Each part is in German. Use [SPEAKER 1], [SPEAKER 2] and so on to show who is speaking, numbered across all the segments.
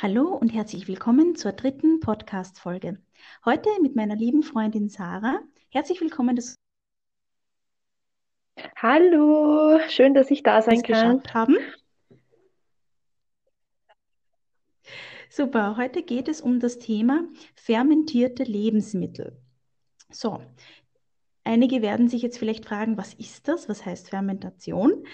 [SPEAKER 1] Hallo und herzlich willkommen zur dritten Podcast-Folge. Heute mit meiner lieben Freundin Sarah. Herzlich willkommen, dass
[SPEAKER 2] Hallo, schön, dass ich da sein kann.
[SPEAKER 1] geschafft haben. Super, heute geht es um das Thema fermentierte Lebensmittel. So, einige werden sich jetzt vielleicht fragen, was ist das? Was heißt Fermentation?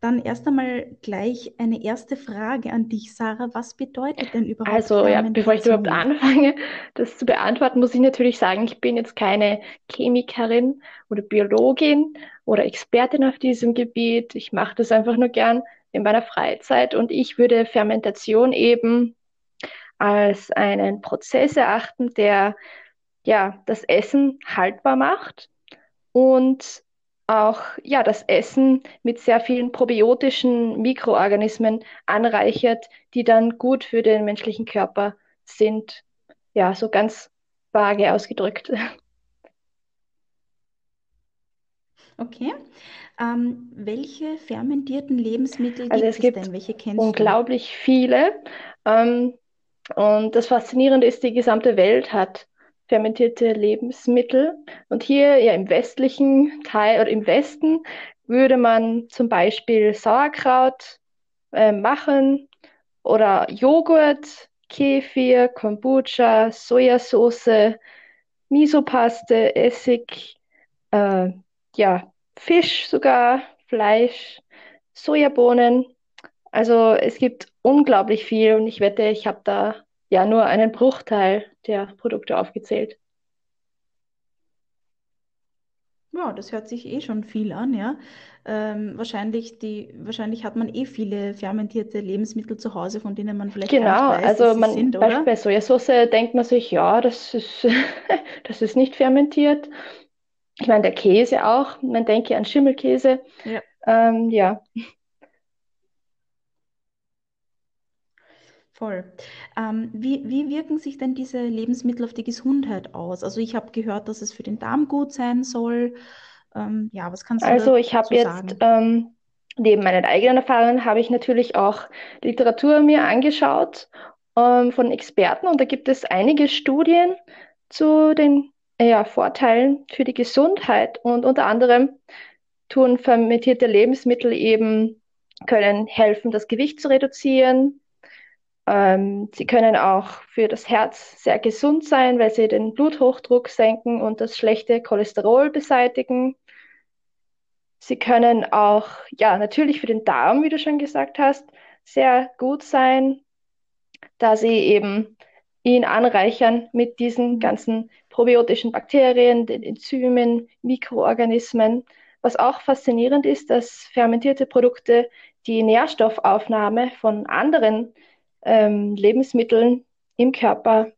[SPEAKER 1] Dann erst einmal gleich eine erste Frage an dich, Sarah. Was bedeutet denn überhaupt
[SPEAKER 2] Also ja, bevor ich überhaupt anfange, das zu beantworten, muss ich natürlich sagen, ich bin jetzt keine Chemikerin oder Biologin oder Expertin auf diesem Gebiet. Ich mache das einfach nur gern in meiner Freizeit und ich würde Fermentation eben als einen Prozess erachten, der ja das Essen haltbar macht und auch ja das Essen mit sehr vielen probiotischen Mikroorganismen anreichert, die dann gut für den menschlichen Körper sind. Ja, so ganz vage ausgedrückt.
[SPEAKER 1] Okay. Ähm, welche fermentierten Lebensmittel
[SPEAKER 2] Also
[SPEAKER 1] gibt
[SPEAKER 2] es gibt
[SPEAKER 1] denn? Welche kennst du?
[SPEAKER 2] unglaublich viele. Ähm, und das Faszinierende ist, die gesamte Welt hat fermentierte Lebensmittel. Und hier ja im westlichen Teil oder im Westen würde man zum Beispiel Sauerkraut äh, machen oder Joghurt, Kefir, Kombucha, Sojasauce, Misopaste, Essig, äh, ja, Fisch sogar, Fleisch, Sojabohnen. Also es gibt unglaublich viel und ich wette, ich habe da ja nur einen Bruchteil der Produkte aufgezählt.
[SPEAKER 1] Ja, das hört sich eh schon viel an, ja. Ähm, wahrscheinlich die, wahrscheinlich hat man eh viele fermentierte Lebensmittel zu Hause, von denen man vielleicht
[SPEAKER 2] Genau,
[SPEAKER 1] weiß,
[SPEAKER 2] also
[SPEAKER 1] dass sie
[SPEAKER 2] man,
[SPEAKER 1] sind,
[SPEAKER 2] Beispiel
[SPEAKER 1] oder?
[SPEAKER 2] bei Sojasauce denkt man sich, ja, das ist, das ist nicht fermentiert. Ich meine, der Käse auch, man denke an Schimmelkäse.
[SPEAKER 1] Ja.
[SPEAKER 2] Ähm, ja,
[SPEAKER 1] Voll. Ähm, wie, wie wirken sich denn diese Lebensmittel auf die Gesundheit aus? Also ich habe gehört, dass es für den Darm gut sein soll. Ähm, ja, was kannst du
[SPEAKER 2] also ich habe jetzt ähm, neben meinen eigenen Erfahrungen habe ich natürlich auch Literatur mir angeschaut ähm, von Experten und da gibt es einige Studien zu den ja, Vorteilen für die Gesundheit und unter anderem tun fermentierte Lebensmittel eben, können helfen, das Gewicht zu reduzieren. Ähm, sie können auch für das Herz sehr gesund sein, weil sie den Bluthochdruck senken und das schlechte Cholesterol beseitigen. Sie können auch, ja, natürlich für den Darm, wie du schon gesagt hast, sehr gut sein, da sie eben ihn anreichern mit diesen ganzen probiotischen Bakterien, den Enzymen, Mikroorganismen. Was auch faszinierend ist, dass fermentierte Produkte die Nährstoffaufnahme von anderen ähm, Lebensmitteln im Körper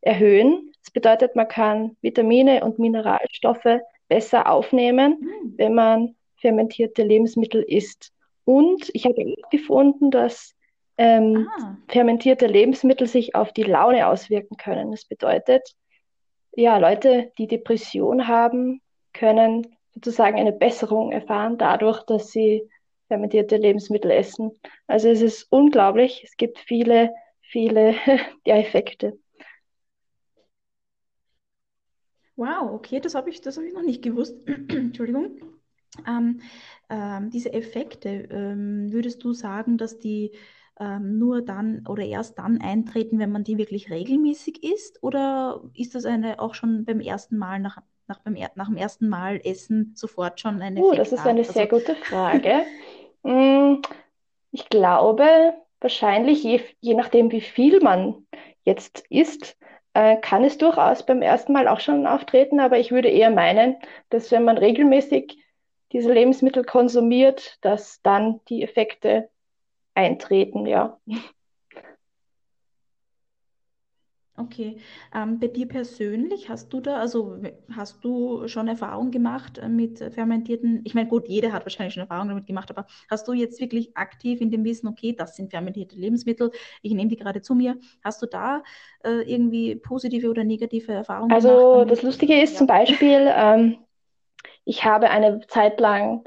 [SPEAKER 2] erhöhen. Das bedeutet, man kann Vitamine und Mineralstoffe besser aufnehmen,
[SPEAKER 1] Hm.
[SPEAKER 2] wenn man fermentierte Lebensmittel isst. Und ich habe gefunden, dass ähm,
[SPEAKER 1] Ah,
[SPEAKER 2] fermentierte Lebensmittel sich auf die Laune auswirken können. Das bedeutet, ja, Leute, die Depression haben, können sozusagen eine Besserung erfahren dadurch, dass sie fermentierte Lebensmittel essen. Also es ist unglaublich. Es gibt viele, viele ja, Effekte.
[SPEAKER 1] wow, okay, das habe ich, das habe ich noch nicht gewusst. Entschuldigung. Ähm, ähm, diese Effekte, ähm, würdest du sagen, dass die ähm, nur dann oder erst dann eintreten, wenn man die wirklich regelmäßig isst? Oder ist das eine auch schon beim ersten Mal nach, nach, beim, nach dem ersten Mal Essen sofort schon ein
[SPEAKER 2] Uh, das ist eine sehr
[SPEAKER 1] Also,
[SPEAKER 2] gute Frage. Mm, Ich glaube, wahrscheinlich, je, je nachdem, wie viel man jetzt isst, äh, kann es durchaus beim ersten Mal auch schon auftreten, aber ich würde eher meinen, dass wenn man regelmäßig diese Lebensmittel konsumiert, dass dann die Effekte eintreten, ja.
[SPEAKER 1] Okay, ähm, bei dir persönlich hast du da, also w- hast du schon Erfahrung gemacht äh, mit äh, fermentierten, ich meine, gut, jeder hat wahrscheinlich schon Erfahrung damit gemacht, aber hast du jetzt wirklich aktiv in dem Wissen, okay, das sind fermentierte Lebensmittel, ich nehme die gerade zu mir, hast du da äh, irgendwie positive oder negative Erfahrungen gemacht
[SPEAKER 2] Also das
[SPEAKER 1] damit?
[SPEAKER 2] Lustige ist zum
[SPEAKER 1] Ja.
[SPEAKER 2] Beispiel, ähm, ich habe eine Zeit lang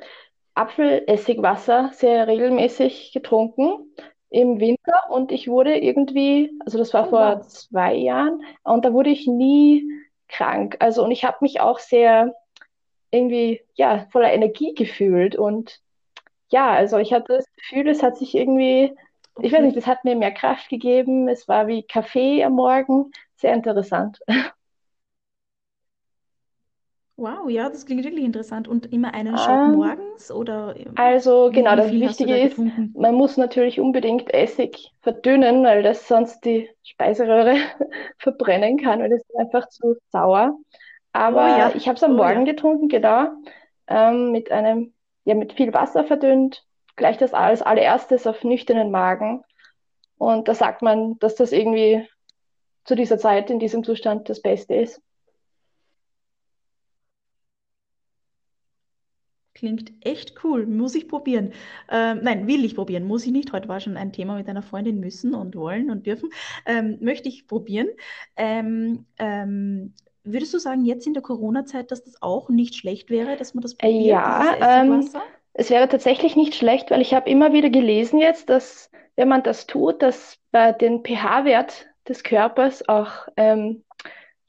[SPEAKER 2] Apfelessigwasser sehr regelmäßig getrunken. Im Winter und ich wurde irgendwie, also das war
[SPEAKER 1] Oh,
[SPEAKER 2] vor
[SPEAKER 1] wow.
[SPEAKER 2] zwei Jahren und da wurde ich nie krank. Also und ich habe mich auch sehr irgendwie, ja, voller Energie gefühlt und ja, also ich hatte das Gefühl, es hat sich irgendwie, ich weiß nicht, es hat mir mehr Kraft gegeben. Es war wie Kaffee am Morgen. Sehr interessant.
[SPEAKER 1] Wow, ja, das klingt wirklich interessant. Und immer einen Shot
[SPEAKER 2] Ähm,
[SPEAKER 1] morgens oder ähm,
[SPEAKER 2] also
[SPEAKER 1] wie,
[SPEAKER 2] genau,
[SPEAKER 1] wie
[SPEAKER 2] das
[SPEAKER 1] viel hast du da
[SPEAKER 2] Wichtige ist,
[SPEAKER 1] getrunken?
[SPEAKER 2] man muss natürlich unbedingt Essig verdünnen, weil das sonst die Speiseröhre verbrennen kann, weil das ist einfach zu sauer.
[SPEAKER 1] Oh
[SPEAKER 2] Aber
[SPEAKER 1] ja,
[SPEAKER 2] ich habe es am
[SPEAKER 1] oh
[SPEAKER 2] Morgen
[SPEAKER 1] ja.
[SPEAKER 2] getrunken, genau, ähm, mit einem, ja, mit viel Wasser verdünnt, gleich das als allererstes auf nüchternen Magen. Und da sagt man, dass das irgendwie zu dieser Zeit in diesem Zustand das Beste ist.
[SPEAKER 1] Klingt echt cool. Muss ich probieren. Ähm, nein, will ich probieren. Muss ich nicht. Heute war schon ein Thema mit einer Freundin müssen und wollen und dürfen. Ähm, möchte ich probieren. Ähm, ähm, würdest du sagen, jetzt in der Corona-Zeit, dass das auch nicht schlecht wäre, dass man das
[SPEAKER 2] Äh,
[SPEAKER 1] probiert,
[SPEAKER 2] Ja, ähm, es wäre tatsächlich nicht schlecht, weil ich habe immer wieder gelesen jetzt, dass wenn man das tut, dass bei den pH-Wert des Körpers auch ähm,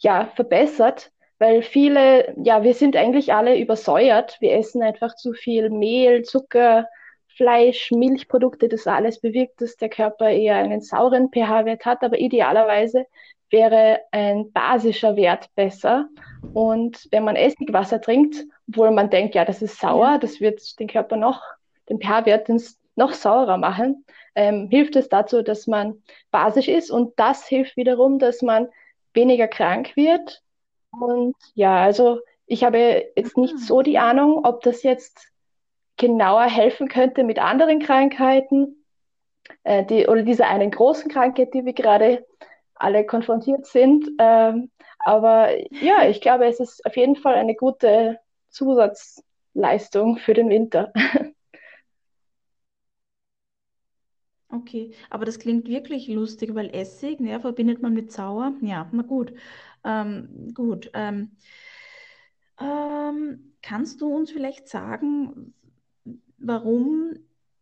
[SPEAKER 2] ja, verbessert, weil viele, ja, wir sind eigentlich alle übersäuert. Wir essen einfach zu viel Mehl, Zucker, Fleisch, Milchprodukte. Das alles bewirkt, dass der Körper eher einen sauren pH-Wert hat, aber idealerweise wäre ein basischer Wert besser. Und wenn man Essigwasser trinkt, obwohl man denkt, ja, das ist
[SPEAKER 1] Ja.
[SPEAKER 2] sauer, das wird den Körper noch, den pH-Wert noch saurer machen, ähm, hilft es dazu, dass man basisch ist und das hilft wiederum, dass man weniger krank wird. Und ja, also ich habe jetzt nicht
[SPEAKER 1] Ah,
[SPEAKER 2] so die. Ahnung, ob das jetzt genauer helfen könnte mit anderen Krankheiten, äh, die, oder dieser einen großen Krankheit, die wir gerade alle konfrontiert sind. Ähm, aber ja, ich glaube, es ist auf jeden Fall eine gute Zusatzleistung für den Winter.
[SPEAKER 1] Okay, aber das klingt wirklich lustig, weil Essig, ne, verbindet man mit sauer. Ja, na gut. Ähm, gut. Ähm, ähm, kannst du uns vielleicht sagen, warum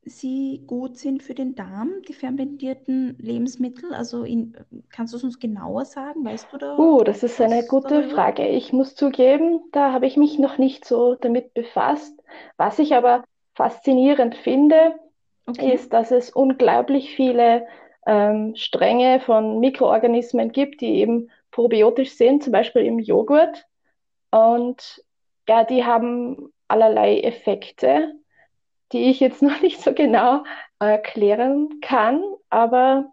[SPEAKER 1] sie gut sind für den Darm, die fermentierten Lebensmittel? Also in, kannst du es uns genauer sagen? Weißt du da
[SPEAKER 2] Uh, das ist eine gute
[SPEAKER 1] darüber?
[SPEAKER 2] Frage. Ich muss zugeben, da habe ich mich noch nicht so damit befasst. Was ich aber faszinierend finde,
[SPEAKER 1] Okay.
[SPEAKER 2] ist, dass es unglaublich viele ähm, Stränge von Mikroorganismen gibt, die eben probiotisch sind, zum Beispiel im Joghurt. Und ja, die haben allerlei Effekte, die ich jetzt noch nicht so genau erklären kann, aber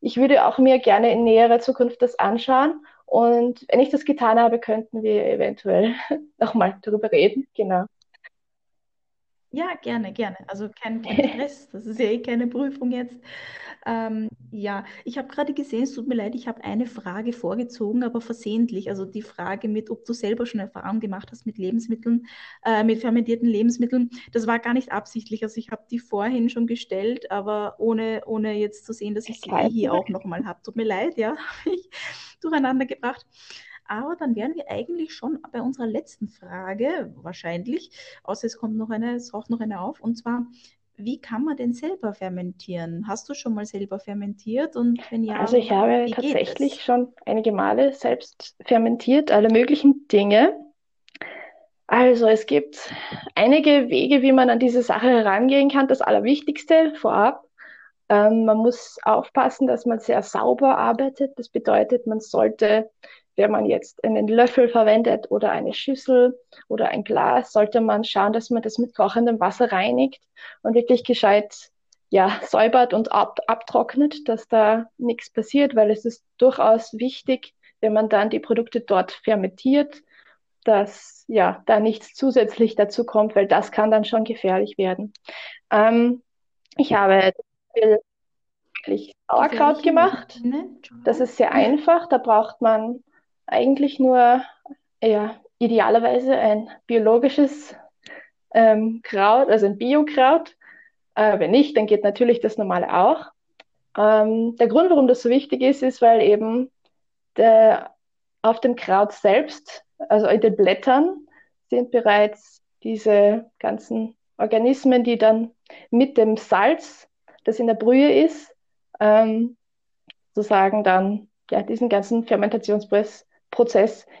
[SPEAKER 2] ich würde auch mir gerne in näherer Zukunft das anschauen. Und wenn ich das getan habe, könnten wir eventuell nochmal darüber reden. Genau.
[SPEAKER 1] Ja, gerne, gerne. Also kein, kein Stress, das ist ja eh keine Prüfung jetzt. Ähm, ja, ich habe gerade gesehen, es tut mir leid, ich habe eine Frage vorgezogen, aber versehentlich. Also die Frage mit, ob du selber schon Erfahrung gemacht hast mit Lebensmitteln, äh, mit fermentierten Lebensmitteln, das war gar nicht absichtlich. Also ich habe die vorhin schon gestellt, aber ohne, ohne jetzt zu sehen, dass ich sie hier auch nochmal habe. Tut mir leid, ja, habe ich durcheinander gebracht. Aber dann wären wir eigentlich schon bei unserer letzten Frage, wahrscheinlich, außer es kommt noch eine, es taucht noch eine auf, und zwar, wie kann man denn selber fermentieren? Hast du schon mal selber fermentiert? Und wenn
[SPEAKER 2] Also
[SPEAKER 1] ja,
[SPEAKER 2] ich habe tatsächlich schon einige Male selbst fermentiert, alle möglichen Dinge. Also es gibt einige Wege, wie man an diese Sache herangehen kann. Das Allerwichtigste vorab, ähm, man muss aufpassen, dass man sehr sauber arbeitet. Das bedeutet, man sollte, wenn man jetzt einen Löffel verwendet oder eine Schüssel oder ein Glas, sollte man schauen, dass man das mit kochendem Wasser reinigt und wirklich gescheit ja, säubert und ab, abtrocknet, dass da nichts passiert, weil es ist durchaus wichtig, wenn man dann die Produkte dort fermentiert, dass ja da nichts zusätzlich dazu kommt, weil das kann dann schon gefährlich werden. Ähm, ich habe wirklich Sauerkraut gemacht. Das ist sehr einfach. Da braucht man eigentlich nur ja, idealerweise ein biologisches ähm, Kraut, also ein Biokraut. Äh, wenn nicht, dann geht natürlich das normale auch. Ähm, der Grund, warum das so wichtig ist, ist, weil eben der, auf dem Kraut selbst, also in den Blättern, sind bereits diese ganzen Organismen, die dann mit dem Salz das in der Brühe ist, ähm, sozusagen dann ja, diesen ganzen Fermentationsprozess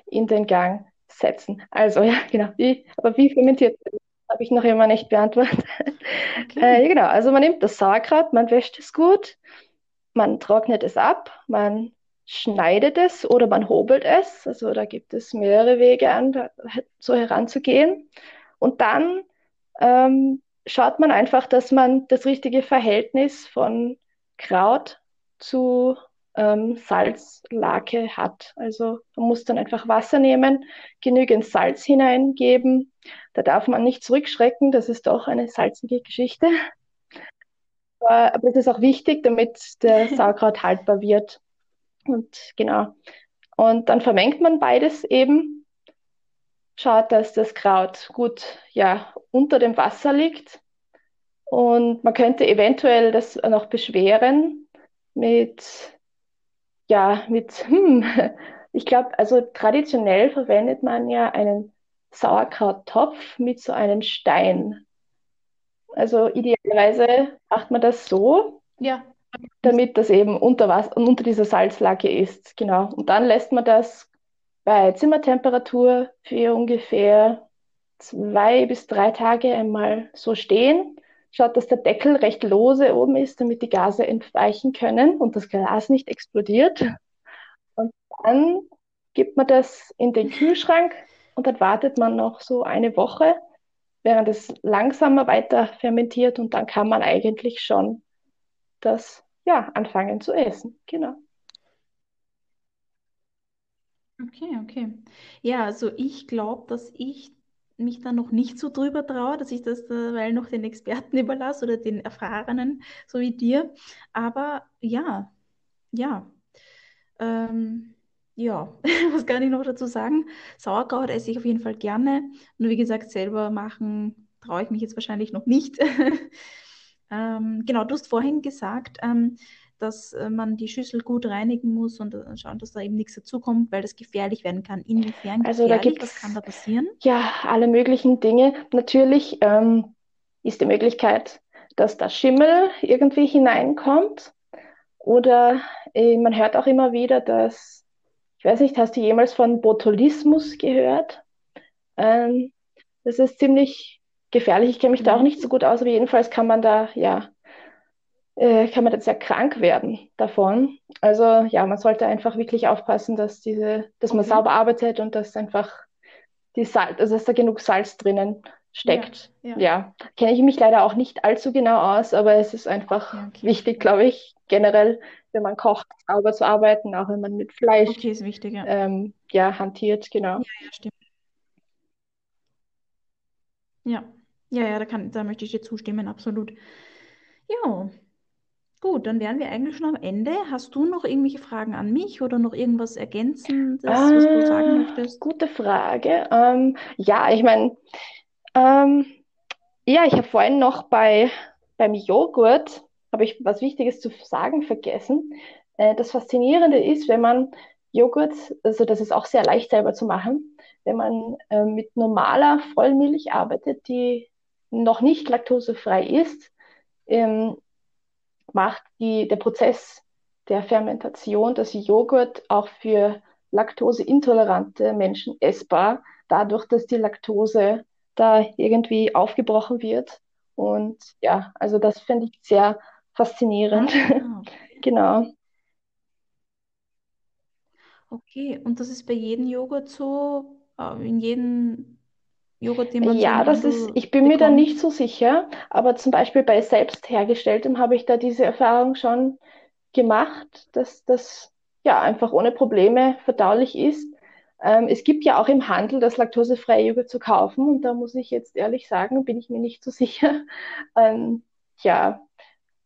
[SPEAKER 2] in den Gang setzen. Also ja, genau. Wie, aber wie fermentiert habe ich noch immer nicht beantwortet. Okay. Äh, genau, also man nimmt das Sauerkraut, man wäscht es gut, man trocknet es ab, man schneidet es oder man hobelt es. Also da gibt es mehrere Wege an, da, so heranzugehen. Und dann ähm, schaut man einfach, dass man das richtige Verhältnis von Kraut zu ähm, Salzlake hat. Also man muss dann einfach Wasser nehmen, genügend Salz hineingeben. Da darf man nicht zurückschrecken, das ist doch eine salzige Geschichte. Aber es ist auch wichtig, damit der Sauerkraut haltbar wird. Und genau. Und dann vermengt man beides eben. Schaut, dass das Kraut gut ja, unter dem Wasser liegt. Und man könnte eventuell das noch beschweren mit, ja, mit, hm, ich glaube, also traditionell verwendet man ja einen Sauerkrauttopf mit so einem Stein. Also idealerweise macht man das so.
[SPEAKER 1] Ja
[SPEAKER 2] damit das eben unter, Wasser, unter dieser Salzlake ist. Genau. Und dann lässt man das bei Zimmertemperatur für ungefähr zwei bis drei Tage einmal so stehen. Schaut, dass der Deckel recht lose oben ist, damit die Gase entweichen können und das Glas nicht explodiert. Und dann gibt man das in den Kühlschrank und dann wartet man noch so eine Woche, während es langsamer weiter fermentiert und dann kann man eigentlich schon das ja anfangen zu essen. Genau.
[SPEAKER 1] Okay, okay. Ja, also ich glaube, dass ich mich da noch nicht so drüber traue, dass ich das weil noch den Experten überlasse oder den Erfahrenen, so wie dir. Aber ja, ja. Ähm, ja, was kann ich noch dazu sagen? Sauerkraut esse ich auf jeden Fall gerne. Nur wie gesagt, selber machen traue ich mich jetzt wahrscheinlich noch nicht. Ähm, genau, du hast vorhin gesagt, ähm, dass äh, man die Schüssel gut reinigen muss und äh, schauen, dass da eben nichts dazukommt, weil das gefährlich werden kann. Inwiefern
[SPEAKER 2] also da
[SPEAKER 1] gefährlich? Was kann da passieren?
[SPEAKER 2] Ja, alle möglichen Dinge. Natürlich ähm, ist die Möglichkeit, dass da Schimmel irgendwie hineinkommt. Oder äh, man hört auch immer wieder, dass, ich weiß nicht, hast du jemals von Botulismus gehört? Ähm, das ist ziemlich gefährlich. Ich kenne mich da auch mhm. nicht so gut aus, aber jedenfalls kann man da, ja, äh, kann man da sehr krank werden davon. Also ja, man sollte einfach wirklich aufpassen, dass diese, dass man sauber arbeitet und dass einfach die Salz, also dass da genug Salz drinnen steckt. Ja, ja. ja. kenne ich mich leider auch nicht allzu genau aus, aber es ist einfach okay, okay. wichtig, glaube ich, generell, wenn man kocht, sauber zu arbeiten, auch wenn man mit Fleisch
[SPEAKER 1] okay, ist wichtig, ja.
[SPEAKER 2] Ähm, ja, hantiert, genau.
[SPEAKER 1] Ja, ja, stimmt. Ja. Ja, ja, da kann, da möchte ich dir zustimmen, absolut. Ja, gut, dann wären wir eigentlich schon am Ende. Hast du noch irgendwelche Fragen an mich oder noch irgendwas Ergänzendes, was du sagen
[SPEAKER 2] Ah,
[SPEAKER 1] möchtest?
[SPEAKER 2] gute Frage. Ähm, ja, ich meine, ähm, ja, ich habe vorhin noch bei, beim Joghurt, habe ich was Wichtiges zu sagen vergessen. Äh, das Faszinierende ist, wenn man Joghurt, also das ist auch sehr leicht selber zu machen, wenn man äh, mit normaler Vollmilch arbeitet, die noch nicht laktosefrei ist, ähm, macht die, der Prozess der Fermentation das Joghurt auch für laktoseintolerante Menschen essbar, dadurch, dass die Laktose da irgendwie aufgebrochen wird. Und ja, also das finde ich sehr faszinierend. Ah, genau.
[SPEAKER 1] Okay, und das ist bei jedem Joghurt so, äh, in jedem Joghurt, den man
[SPEAKER 2] Ja, das ist, ich bin mir da nicht so sicher, aber zum Beispiel bei selbst hergestelltem habe ich da diese Erfahrung schon gemacht, dass das ja einfach ohne Probleme verdaulich ist. Ähm, es gibt ja auch im Handel das laktosefreie Joghurt zu kaufen und da muss ich jetzt ehrlich sagen, bin ich mir nicht so sicher, ähm, ja,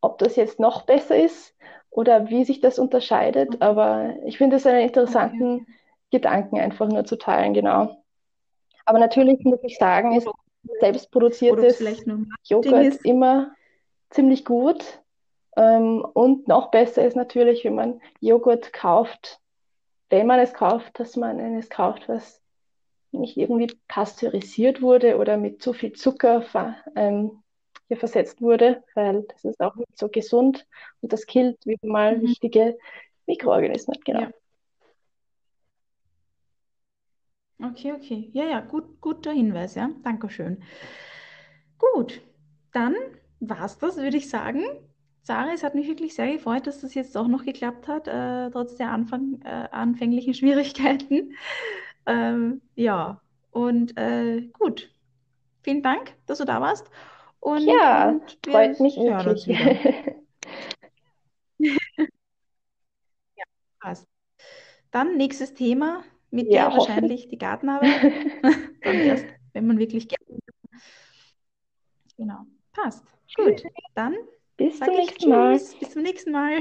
[SPEAKER 2] ob das jetzt noch besser ist oder wie sich das unterscheidet, mhm. aber ich finde es einen interessanten okay. Gedanken einfach nur zu teilen, genau. Aber natürlich muss ich sagen, ist selbstproduziertes Joghurt ist. immer ziemlich gut. Ähm, und noch besser ist natürlich, wenn man Joghurt kauft, wenn man es kauft, dass man eines kauft, was nicht irgendwie pasteurisiert wurde oder mit zu viel Zucker ähm, hier versetzt wurde, weil das ist auch nicht so gesund und das killt wieder mal
[SPEAKER 1] Mhm.
[SPEAKER 2] wichtige Mikroorganismen. Genau.
[SPEAKER 1] Ja. Okay, okay. Ja, ja, gut, guter Hinweis, ja. Dankeschön. Gut, dann war's das, würde ich sagen. Sarah, es hat mich wirklich sehr gefreut, dass das jetzt auch noch geklappt hat, äh, trotz der Anfang, äh, anfänglichen Schwierigkeiten. Ähm, ja, und äh, gut. Vielen Dank, dass du da warst. Und,
[SPEAKER 2] Ja,
[SPEAKER 1] und
[SPEAKER 2] freut mich wirklich.
[SPEAKER 1] wieder. Passt. Dann nächstes Thema, mit
[SPEAKER 2] Ja,
[SPEAKER 1] dir wahrscheinlich die Gartenarbeit. Dann erst, wenn man wirklich kann. Genau. Passt. Gut. Dann
[SPEAKER 2] Bis
[SPEAKER 1] sage
[SPEAKER 2] zum
[SPEAKER 1] ich
[SPEAKER 2] nächsten Mal.
[SPEAKER 1] Tschüss. Bis zum nächsten Mal.